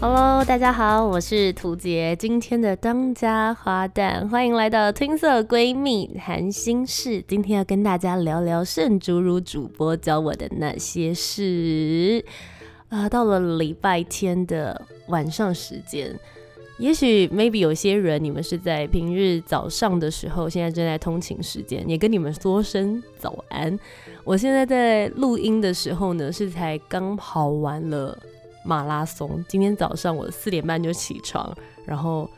Hello，大家好，我是涂杰，今天的当家花旦，欢迎来到听色闺蜜谈心事。今天要跟大家聊聊圣竹如主播教我的那些事。啊，到了礼拜天的晚上时间，也许 maybe 有些人你们是在平日早上的时候，现在正在通勤时间，也跟你们说声早安。我现在在录音的时候呢，是才刚跑完了。马拉松，今天早上我四点半就起床，然后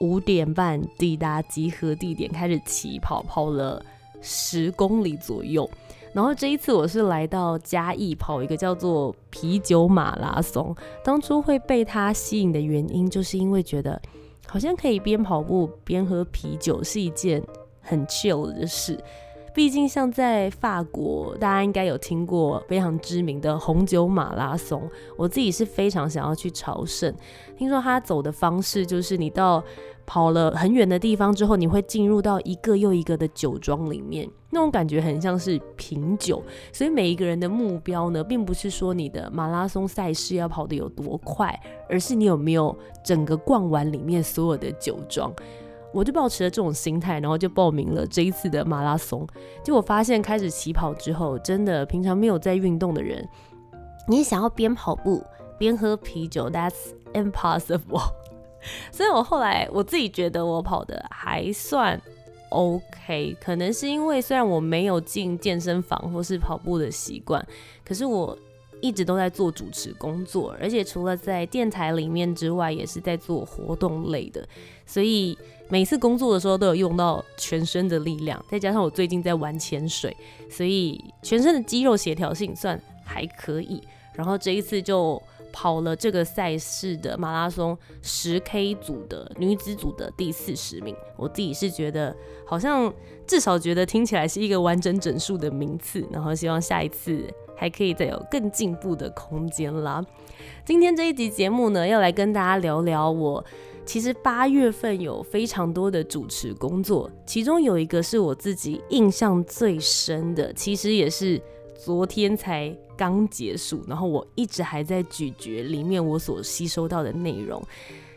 五点半抵达集合地点，开始起跑，跑了十公里左右。然后这一次我是来到嘉义跑一个叫做啤酒马拉松。当初会被它吸引的原因，就是因为觉得好像可以边跑步边喝啤酒，是一件很 chill 的事。毕竟，像在法国，大家应该有听过非常知名的红酒马拉松。我自己是非常想要去朝圣。听说他走的方式就是，你到跑了很远的地方之后，你会进入到一个又一个的酒庄里面，那种感觉很像是品酒。所以每一个人的目标呢，并不是说你的马拉松赛事要跑得有多快，而是你有没有整个逛完里面所有的酒庄。我就保持了这种心态，然后就报名了这一次的马拉松。结果发现，开始起跑之后，真的平常没有在运动的人，你想要边跑步边喝啤酒，That's impossible。所以我后来我自己觉得我跑的还算 OK，可能是因为虽然我没有进健身房或是跑步的习惯，可是我。一直都在做主持工作，而且除了在电台里面之外，也是在做活动类的，所以每次工作的时候都有用到全身的力量，再加上我最近在玩潜水，所以全身的肌肉协调性算还可以。然后这一次就跑了这个赛事的马拉松十 K 组的女子组的第四十名，我自己是觉得好像至少觉得听起来是一个完整整数的名次，然后希望下一次。还可以再有更进步的空间啦。今天这一集节目呢，要来跟大家聊聊我其实八月份有非常多的主持工作，其中有一个是我自己印象最深的，其实也是昨天才刚结束，然后我一直还在咀嚼里面我所吸收到的内容，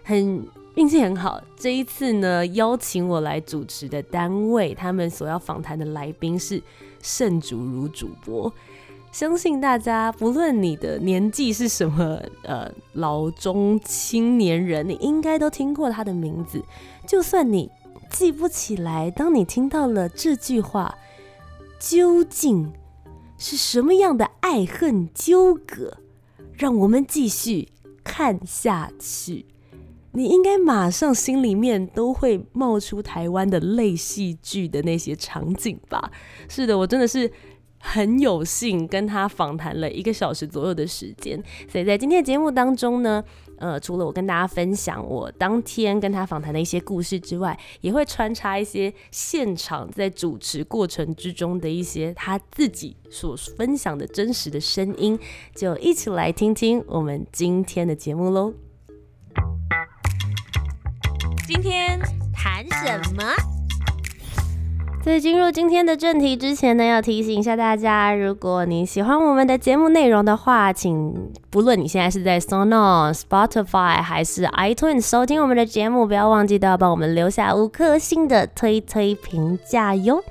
很运气很好。这一次呢，邀请我来主持的单位，他们所要访谈的来宾是圣主如主播。相信大家，不论你的年纪是什么，呃，老中青年人，你应该都听过他的名字。就算你记不起来，当你听到了这句话，究竟是什么样的爱恨纠葛？让我们继续看下去。你应该马上心里面都会冒出台湾的类戏剧的那些场景吧？是的，我真的是。很有幸跟他访谈了一个小时左右的时间，所以在今天的节目当中呢，呃，除了我跟大家分享我当天跟他访谈的一些故事之外，也会穿插一些现场在主持过程之中的一些他自己所分享的真实的声音，就一起来听听我们今天的节目喽。今天谈什么？在进入今天的正题之前呢，要提醒一下大家，如果你喜欢我们的节目内容的话，请不论你现在是在 Sono、Spotify 还是 iTunes 收听我们的节目，不要忘记都要帮我们留下五颗星的推推评价哟。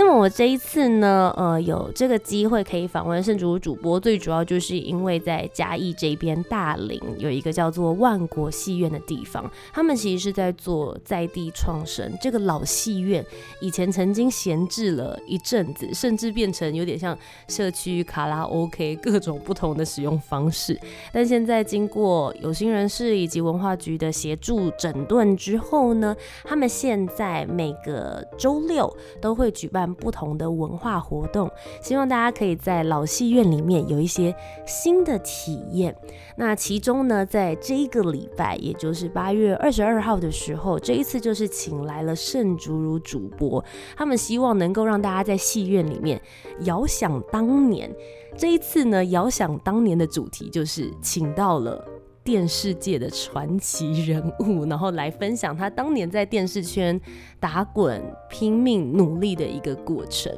那么我这一次呢，呃，有这个机会可以访问圣主主播，最主要就是因为在嘉义这边大林有一个叫做万国戏院的地方，他们其实是在做在地创生。这个老戏院以前曾经闲置了一阵子，甚至变成有点像社区卡拉 OK，各种不同的使用方式。但现在经过有心人士以及文化局的协助整顿之后呢，他们现在每个周六都会举办。不同的文化活动，希望大家可以在老戏院里面有一些新的体验。那其中呢，在这一个礼拜，也就是八月二十二号的时候，这一次就是请来了盛竹如主播，他们希望能够让大家在戏院里面遥想当年。这一次呢，遥想当年的主题就是请到了电视界的传奇人物，然后来分享他当年在电视圈打滚、拼命努力的一个过程。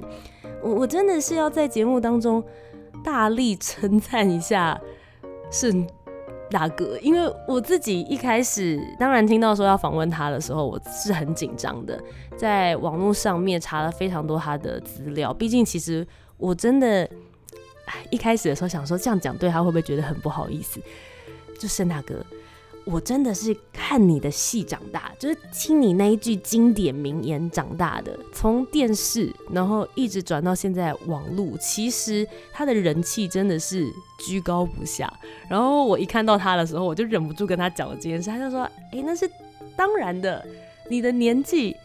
我我真的是要在节目当中大力称赞一下是大哥，因为我自己一开始当然听到说要访问他的时候，我是很紧张的，在网络上面查了非常多他的资料，毕竟其实我真的。一开始的时候想说这样讲对他会不会觉得很不好意思？就盛大哥，我真的是看你的戏长大，就是听你那一句经典名言长大的。从电视，然后一直转到现在网络，其实他的人气真的是居高不下。然后我一看到他的时候，我就忍不住跟他讲了这件事。他就说：“哎，那是当然的，你的年纪。”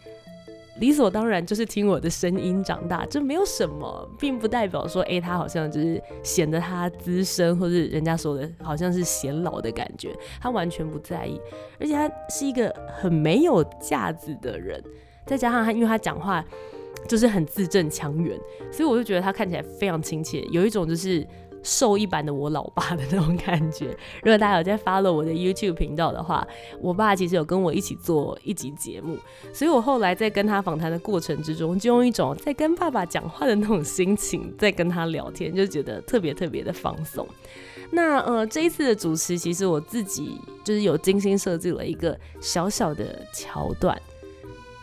理所当然就是听我的声音长大，这没有什么，并不代表说，哎，他好像就是显得他资深，或者人家说的好像是显老的感觉，他完全不在意，而且他是一个很没有架子的人，再加上他，因为他讲话就是很字正腔圆，所以我就觉得他看起来非常亲切，有一种就是。瘦一版的我老爸的那种感觉。如果大家有在 follow 我的 YouTube 频道的话，我爸其实有跟我一起做一集节目，所以我后来在跟他访谈的过程之中，就用一种在跟爸爸讲话的那种心情在跟他聊天，就觉得特别特别的放松。那呃，这一次的主持，其实我自己就是有精心设计了一个小小的桥段。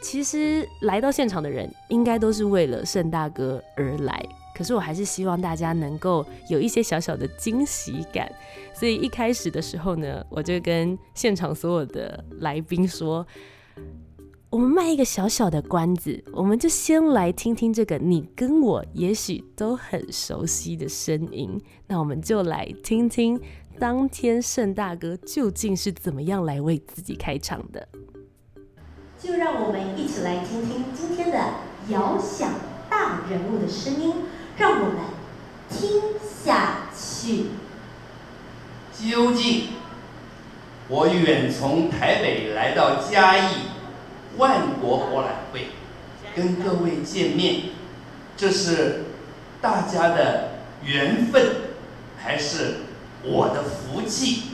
其实来到现场的人，应该都是为了盛大哥而来。可是我还是希望大家能够有一些小小的惊喜感，所以一开始的时候呢，我就跟现场所有的来宾说，我们卖一个小小的关子，我们就先来听听这个你跟我也许都很熟悉的声音，那我们就来听听当天盛大哥究竟是怎么样来为自己开场的，就让我们一起来听听今天的遥想大人物的声音。让我们听下去。究竟，我远从台北来到嘉义万国博览会，跟各位见面，这是大家的缘分，还是我的福气？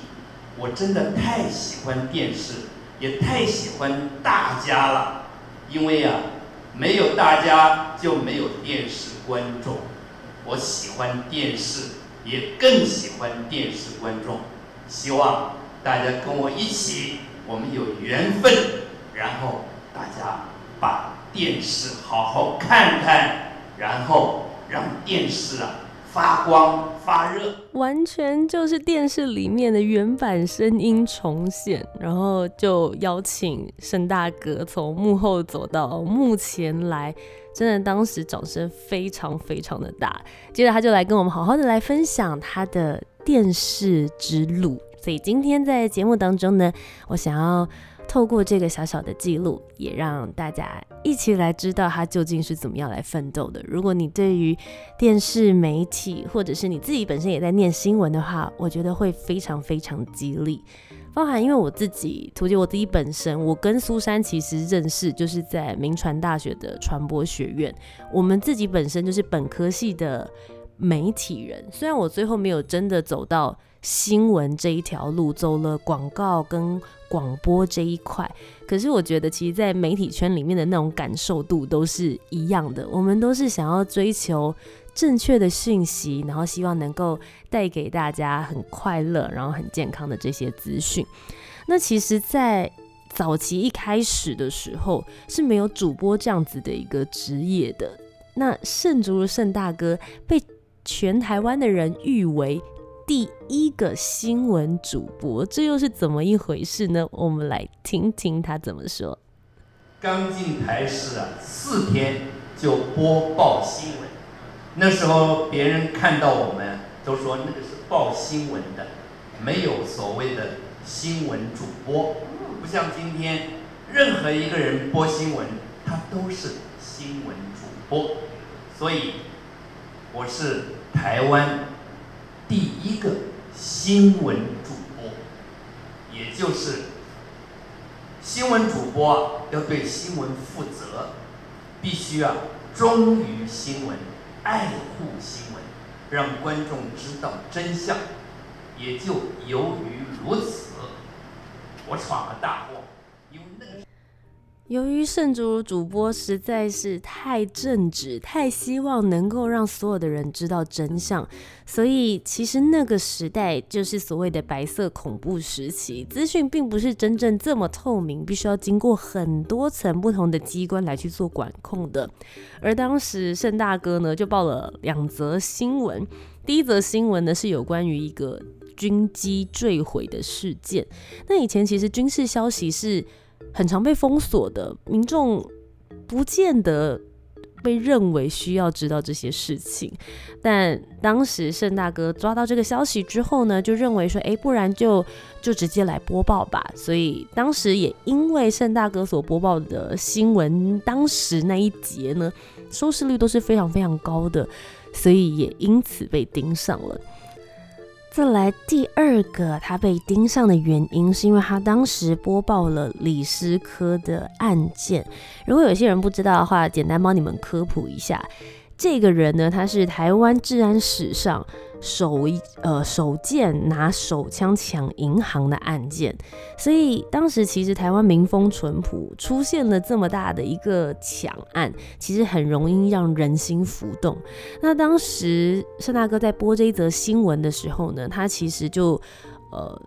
我真的太喜欢电视，也太喜欢大家了，因为呀，没有大家就没有电视观众。我喜欢电视，也更喜欢电视观众。希望大家跟我一起，我们有缘分，然后大家把电视好好看看，然后让电视啊发光发热。完全就是电视里面的原版声音重现，然后就邀请盛大哥从幕后走到幕前来。真的，当时掌声非常非常的大。接着他就来跟我们好好的来分享他的电视之路。所以今天在节目当中呢，我想要透过这个小小的记录，也让大家一起来知道他究竟是怎么样来奋斗的。如果你对于电视媒体，或者是你自己本身也在念新闻的话，我觉得会非常非常激励。包含，因为我自己，图杰，我自己本身，我跟苏珊其实认识，就是在明传大学的传播学院。我们自己本身就是本科系的媒体人，虽然我最后没有真的走到新闻这一条路，走了广告跟广播这一块，可是我觉得，其实，在媒体圈里面的那种感受度都是一样的。我们都是想要追求。正确的讯息，然后希望能够带给大家很快乐，然后很健康的这些资讯。那其实，在早期一开始的时候是没有主播这样子的一个职业的。那盛竹的盛大哥被全台湾的人誉为第一个新闻主播，这又是怎么一回事呢？我们来听听他怎么说。刚进台视啊，四天就播报新闻。那时候别人看到我们都说那个是报新闻的，没有所谓的新闻主播，不像今天任何一个人播新闻，他都是新闻主播。所以我是台湾第一个新闻主播，也就是新闻主播要对新闻负责，必须啊忠于新闻，爱护新闻，让观众知道真相。也就由于如此，我闯了大祸，由于圣主主播实在是太正直，太希望能够让所有的人知道真相，所以其实那个时代就是所谓的白色恐怖时期，资讯并不是真正这么透明，必须要经过很多层不同的机关来去做管控的。而当时盛大哥呢，就报了两则新闻，第一则新闻呢是有关于一个军机坠毁的事件。那以前其实军事消息是。很常被封锁的民众，不见得被认为需要知道这些事情。但当时盛大哥抓到这个消息之后呢，就认为说，哎，不然就就直接来播报吧。所以当时也因为盛大哥所播报的新闻，当时那一节呢，收视率都是非常非常高的，所以也因此被盯上了。再来第二个，他被盯上的原因是因为他当时播报了李斯科的案件。如果有些人不知道的话，简单帮你们科普一下。这个人呢，他是台湾治安史上。手一呃手件拿手枪抢银行的案件，所以当时其实台湾民风淳朴，出现了这么大的一个抢案，其实很容易让人心浮动。那当时盛大哥在播这一则新闻的时候呢，他其实就呃。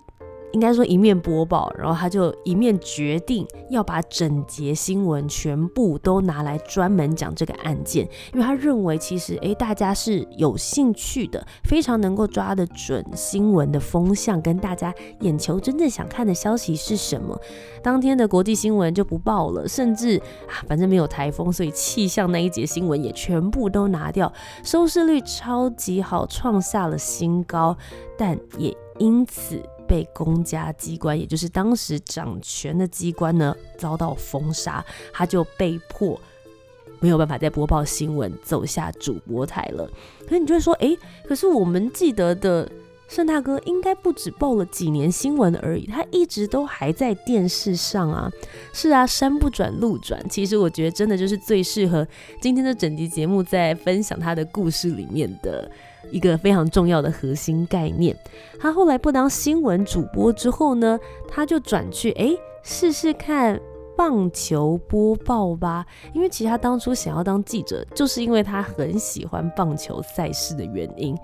应该说一面播报，然后他就一面决定要把整节新闻全部都拿来专门讲这个案件，因为他认为其实诶大家是有兴趣的，非常能够抓得准新闻的风向跟大家眼球真正想看的消息是什么。当天的国际新闻就不报了，甚至啊反正没有台风，所以气象那一节新闻也全部都拿掉，收视率超级好，创下了新高，但也因此。被公家机关，也就是当时掌权的机关呢，遭到封杀，他就被迫没有办法再播报新闻，走下主播台了。可是你就会说，哎，可是我们记得的盛大哥应该不止报了几年新闻而已，他一直都还在电视上啊。是啊，山不转路转。其实我觉得真的就是最适合今天的整集节目，在分享他的故事里面的。一个非常重要的核心概念。他后来不当新闻主播之后呢，他就转去哎试试看棒球播报吧。因为其实他当初想要当记者，就是因为他很喜欢棒球赛事的原因。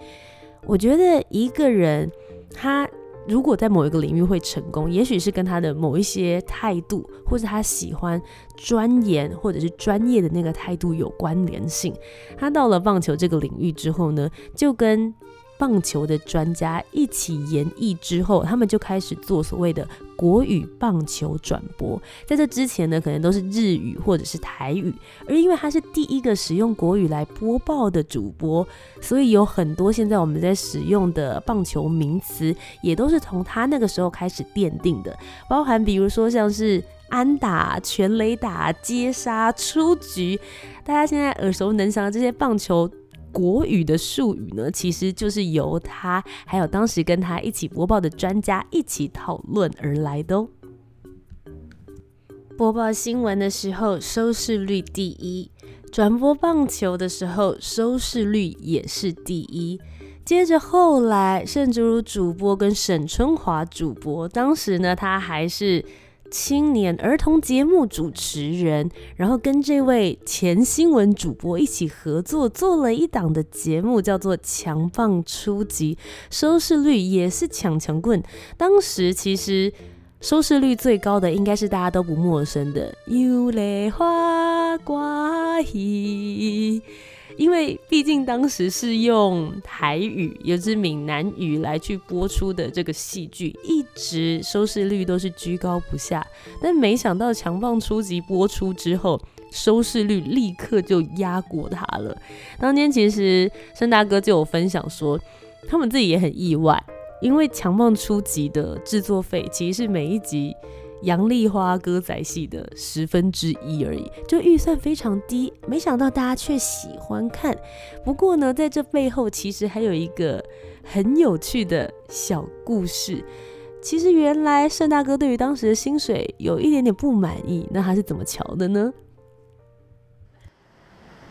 我觉得一个人他。如果在某一个领域会成功，也许是跟他的某一些态度，或者他喜欢钻研或者是专业的那个态度有关联性。他到了棒球这个领域之后呢，就跟。棒球的专家一起演绎之后，他们就开始做所谓的国语棒球转播。在这之前呢，可能都是日语或者是台语，而因为他是第一个使用国语来播报的主播，所以有很多现在我们在使用的棒球名词，也都是从他那个时候开始奠定的。包含比如说像是安打、全垒打、接杀、出局，大家现在耳熟能详的这些棒球。国语的术语呢，其实就是由他还有当时跟他一起播报的专家一起讨论而来的哦。播报新闻的时候收视率第一，转播棒球的时候收视率也是第一。接着后来，甚至如主播跟沈春华主播，当时呢他还是。青年儿童节目主持人，然后跟这位前新闻主播一起合作做了一档的节目，叫做《强棒出击》，收视率也是抢强棍。当时其实收视率最高的应该是大家都不陌生的《有泪花挂衣》。因为毕竟当时是用台语，也是闽南语来去播出的这个戏剧，一直收视率都是居高不下。但没想到强棒初级播出之后，收视率立刻就压过他了。当天其实盛大哥就有分享说，他们自己也很意外，因为强棒初级的制作费其实是每一集杨丽花歌仔戏的十分之一而已，就预算非常低，没想到大家却喜欢看。不过呢，在这背后其实还有一个很有趣的小故事。其实原来盛大哥对于当时的薪水有一点点不满意，那他是怎么瞧的呢？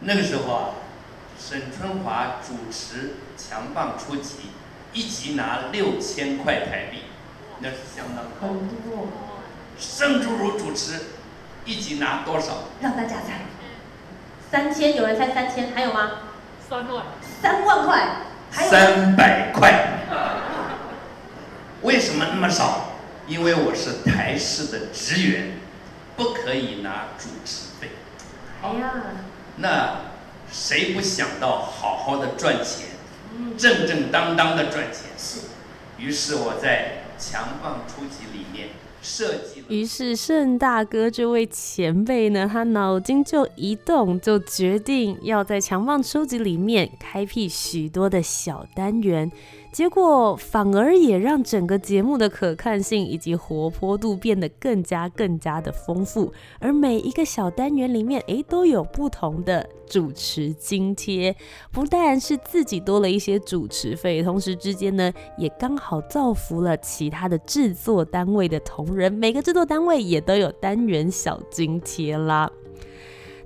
那个时候啊，沈春华主持强棒出击，一集拿六千块台币，那是相当高。盛竹如主持，一集拿多少？让大家猜。三千，有人猜三千，还有吗？三万，三万块，还有三百块。为什么那么少？因为我是台式的职员，不可以拿主持费。哎呀，那谁不想到好好的赚钱，嗯，正正当当的赚钱？是，于是我在强棒初级里面设计。于是盛大哥这位前辈呢，他脑筋就一动，就决定要在强棒收集里面开辟许多的小单元。结果反而也让整个节目的可看性以及活泼度变得更加更加的丰富，而每一个小单元里面，诶，都有不同的主持津贴，不但是自己多了一些主持费，同时之间呢，也刚好造福了其他的制作单位的同仁，每个制作单位也都有单元小津贴啦。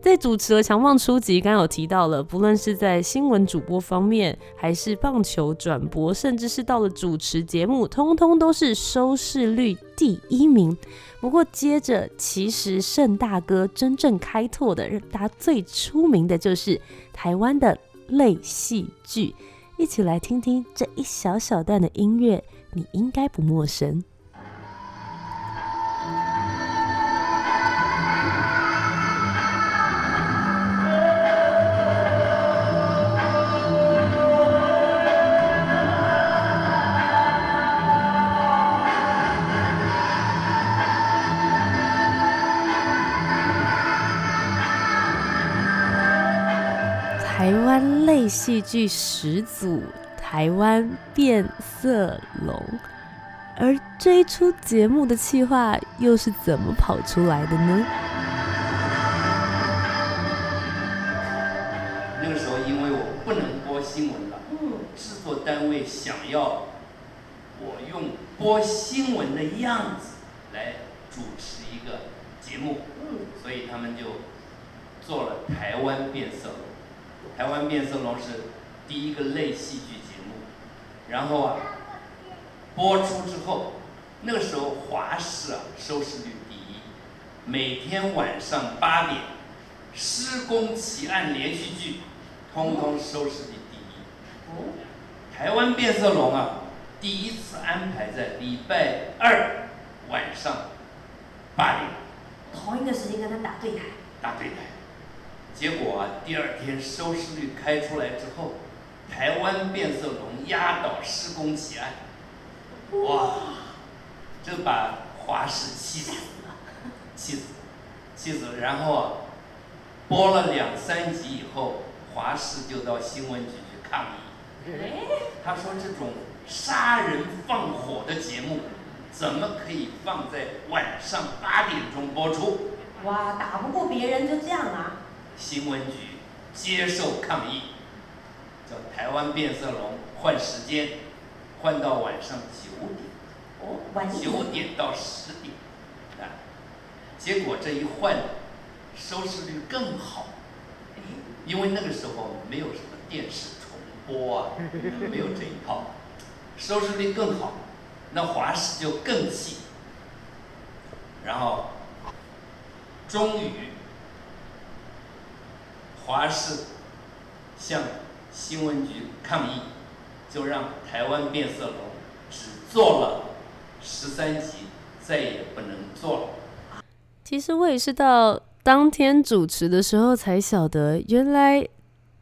在主持了强棒初级，刚刚有提到了，不论是在新闻主播方面，还是棒球转播，甚至是到了主持节目，通通都是收视率第一名。不过接着，其实盛大哥真正开拓的，让大家最出名的就是台湾的类戏剧。一起来听听这一小小段的音乐，你应该不陌生。戏剧始祖，台湾变色龙。而这一出节目的企划又是怎么跑出来的呢？那个时候，因为我不能播新闻了，嗯，制作单位想要我用播新闻的样子来主持一个节目，嗯，所以他们就做了《台湾变色龙》。《台湾变色龙》是第一个类戏剧节目，然后啊，播出之后，那个时候华视啊收视率第一，每天晚上八点，《施工奇案》连续剧，通通收视率第一。哦，台湾变色龙啊，第一次安排在礼拜二晚上八点。同一个时间跟他打对台，打对台，结果啊，第二天收视率开出来之后，台湾变色龙压倒施工奇案，哇，这把华视气死了，气死，气死了。然后啊，播了两三集以后，华视就到新闻局去抗议。哎，他说这种杀人放火的节目，怎么可以放在晚上八点钟播出？哇，打不过别人就这样啊，新闻局接受抗议，叫台湾变色龙换时间，换到晚上九点，哦，九点，点到十点，啊，结果这一换，收视率更好，哎，因为那个时候没有什么电视重播啊，没有这一套，收视率更好，那华视就更气，然后终于华视向新闻局抗议，就让台湾变色龙只做了十三集，再也不能做了。其实我也是到当天主持的时候才晓得，原来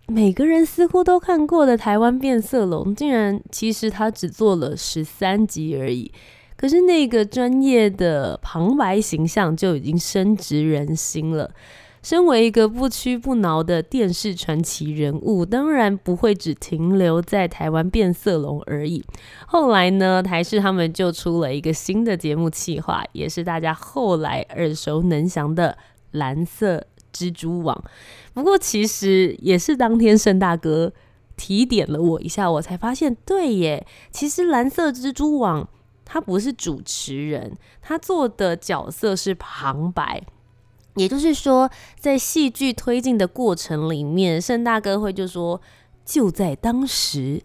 每个人似乎都看过的《台湾变色龙》，竟然其实他只做了十三集而已。可是那个专业的旁白形象就已经深植人心了。身为一个不屈不挠的电视传奇人物，当然不会只停留在台湾变色龙而已。后来呢，台视他们就出了一个新的节目企划，也是大家后来耳熟能详的蓝色蜘蛛网。不过其实也是当天盛大哥提点了我一下，我才发现，对耶，其实蓝色蜘蛛网他不是主持人，他做的角色是旁白。也就是说，在戏剧推进的过程里面，盛大哥会就说：“就在当时，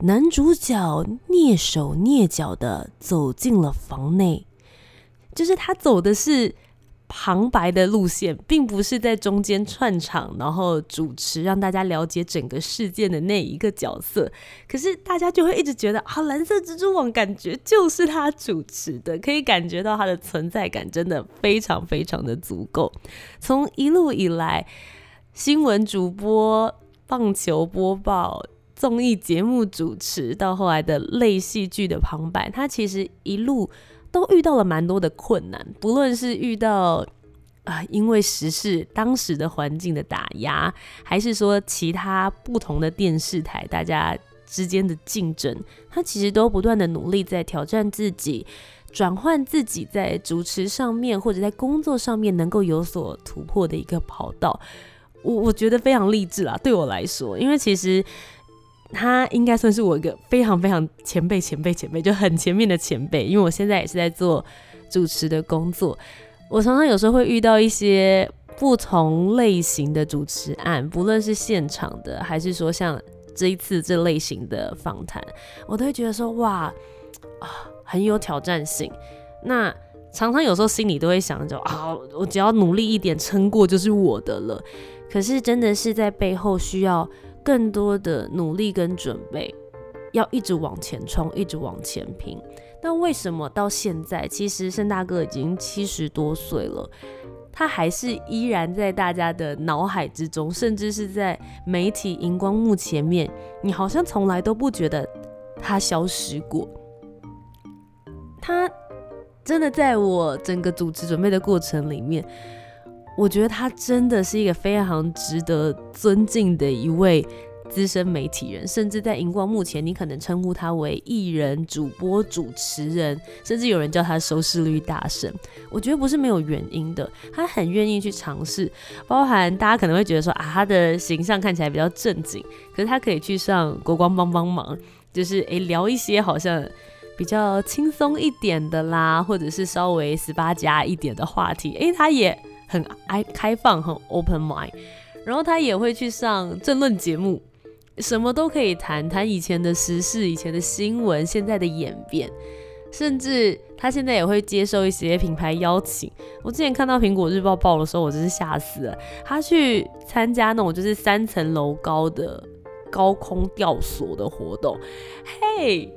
男主角蹑手蹑脚的走进了房内，就是他走的是。”旁白的路线，并不是在中间串场，然后主持让大家了解整个事件的那一个角色。可是大家就会一直觉得啊，蓝色蜘蛛网感觉就是他主持的，可以感觉到他的存在感真的非常非常的足够。从一路以来，新闻主播、棒球播报、综艺节目主持，到后来的类戏剧的旁白，他其实一路。都遇到了蛮多的困难，不论是遇到啊，因为时事当时的环境的打压，还是说其他不同的电视台大家之间的竞争，他其实都不断的努力在挑战自己，转换自己在主持上面或者在工作上面能够有所突破的一个跑道。我我觉得非常励志啦，对我来说，因为其实。他应该算是我一个非常非常前辈、前辈、前辈，就很前面的前辈。因为我现在也是在做主持的工作，我常常有时候会遇到一些不同类型的主持案，不论是现场的，还是说像这一次这类型的访谈，我都会觉得说哇啊很有挑战性。那常常有时候心里都会想着啊，我只要努力一点，撑过就是我的了。可是真的是在背后需要。更多的努力跟准备，要一直往前冲，一直往前拼。那为什么到现在，其实盛大哥已经七十多岁了，他还是依然在大家的脑海之中，甚至是在媒体荧光幕前面，你好像从来都不觉得他消失过。他真的在我整个主持准备的过程里面。我觉得他真的是一个非常值得尊敬的一位资深媒体人，甚至在荧光幕前，你可能称呼他为艺人、主播、主持人，甚至有人叫他收视率大神。我觉得不是没有原因的，他很愿意去尝试，包含大家可能会觉得说啊，他的形象看起来比较正经，可是他可以去上国光帮帮忙，就是诶聊一些好像比较轻松一点的啦，或者是稍微十八加一点的话题，诶，他也。很爱开放，很 open mind，然后他也会去上政论节目，什么都可以谈，谈以前的时事、以前的新闻、现在的演变，甚至他现在也会接受一些品牌邀请。我之前看到苹果日报报的时候，我真是吓死了。他去参加那种就是三层楼高的高空吊索的活动，嘿，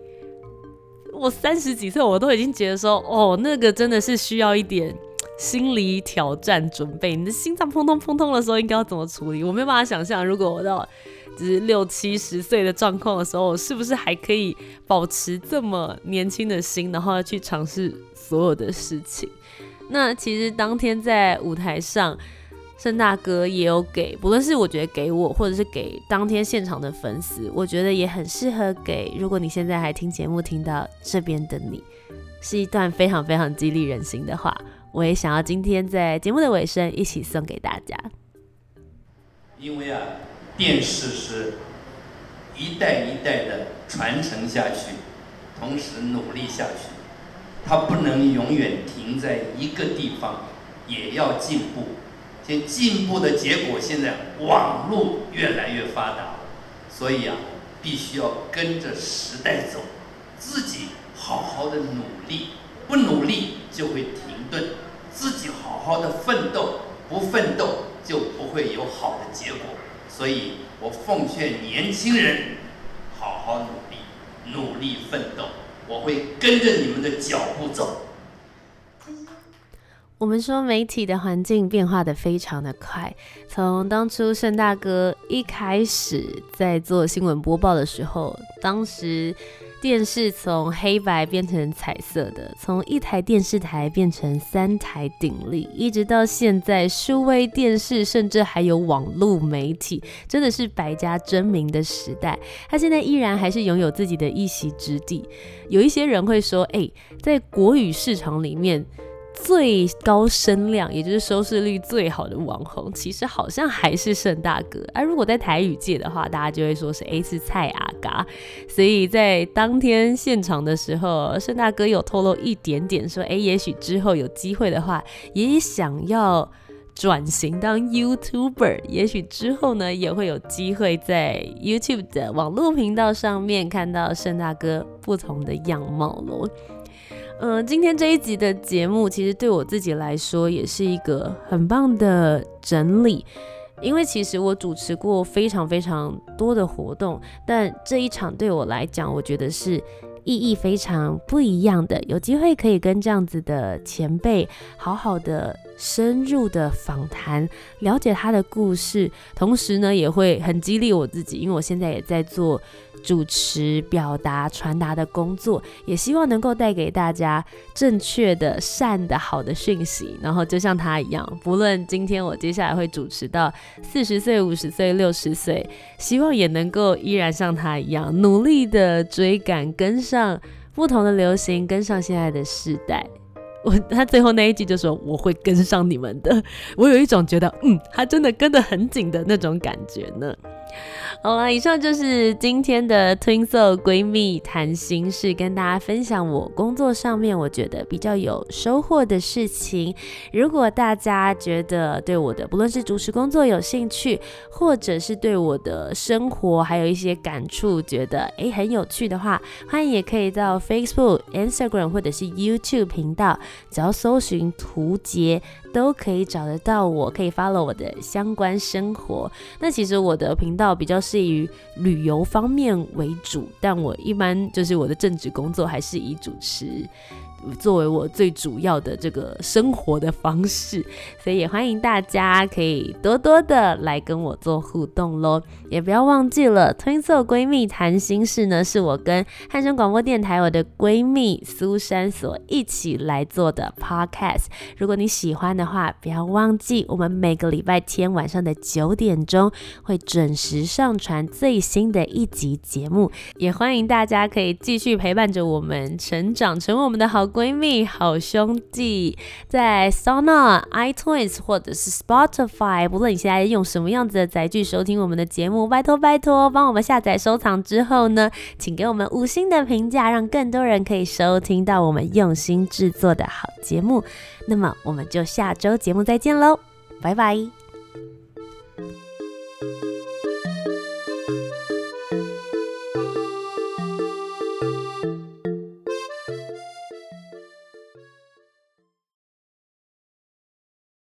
我三十几岁，我都已经觉得说，哦，那个真的是需要一点。心理挑战准备，你的心脏砰通砰通的时候应该要怎么处理？我没有办法想象，如果我到就是六七十岁的状况的时候，是不是还可以保持这么年轻的心，然后去尝试所有的事情？那其实当天在舞台上，盛大哥也有给，不论是我觉得给我，或者是给当天现场的粉丝，我觉得也很适合给。如果你现在还听节目听到这边的你，是一段非常非常激励人心的话。我也想要今天在节目的尾声一起送给大家。因为啊，电视是一代一代的传承下去，同时努力下去，它不能永远停在一个地方，也要进步。这进步的结果，现在网络越来越发达，所以啊，必须要跟着时代走，自己好好的努力，不努力就会停顿。自己好好的奋斗，不奋斗就不会有好的结果。所以我奉劝年轻人，好好努力，努力奋斗。我会跟着你们的脚步走。我们说媒体的环境变化的非常的快，从当初盛大哥一开始在做新闻播报的时候，当时。电视从黑白变成彩色的，从一台电视台变成三台鼎立，一直到现在数位电视，甚至还有网络媒体，真的是百家争鸣的时代。他现在依然还是拥有自己的一席之地。有一些人会说：“哎，在国语市场里面。”最高声量，也就是收视率最好的网红，其实好像还是盛大哥。而如果在台语界的话，大家就会说是 A 是蔡阿嘎。所以在当天现场的时候，盛大哥有透露一点点说，哎，也许之后有机会的话，也想要转型当 YouTuber。也许之后呢，也会有机会在 YouTube 的网络频道上面看到盛大哥不同的样貌喽。嗯，今天这一集的节目，其实对我自己来说也是一个很棒的整理，因为其实我主持过非常非常多的活动，但这一场对我来讲，我觉得是意义非常不一样的。有机会可以跟这样子的前辈好好的深入的访谈，了解他的故事，同时呢，也会很激励我自己，因为我现在也在做。主持、表达、传达的工作，也希望能够带给大家正确的、善的、好的讯息。然后就像他一样，不论今天我接下来会主持到四十岁、五十岁、六十岁，希望也能够依然像他一样，努力的追赶、跟上不同的流行，跟上现在的时代。我他最后那一句就说：“我会跟上你们的。”我有一种觉得，嗯，他真的跟得很紧的那种感觉呢。好了，以上就是今天的 Twinso 闺蜜谈心事，跟大家分享我工作上面我觉得比较有收获的事情。如果大家觉得对我的不论是主持工作有兴趣，或者是对我的生活还有一些感触觉得诶很有趣的话，欢迎也可以到 Facebook、Instagram 或者是 YouTube 频道，只要搜寻图杰。都可以找得到我，可以 follow 我的相关生活。那其实我的频道比较适于旅游方面为主，但我一般就是我的正职工作还是以主持。作为我最主要的这个生活的方式，所以也欢迎大家可以多多的来跟我做互动喽。也不要忘记了，Twin Soul 闺蜜谈心事呢，是我跟汉声广播电台我的闺蜜苏珊所一起来做的 Podcast。如果你喜欢的话，不要忘记，我们每个礼拜天晚上的九点钟会准时上传最新的一集节目。也欢迎大家可以继续陪伴着我们成长，成为我们的好。闺蜜、好兄弟，在 s o n a iTunes 或者是 Spotify，不论你现在用什么样子的载具收听我们的节目，拜托拜托，帮我们下载收藏之后呢，请给我们五星的评价，让更多人可以收听到我们用心制作的好节目。那么，我们就下周节目再见喽，拜拜。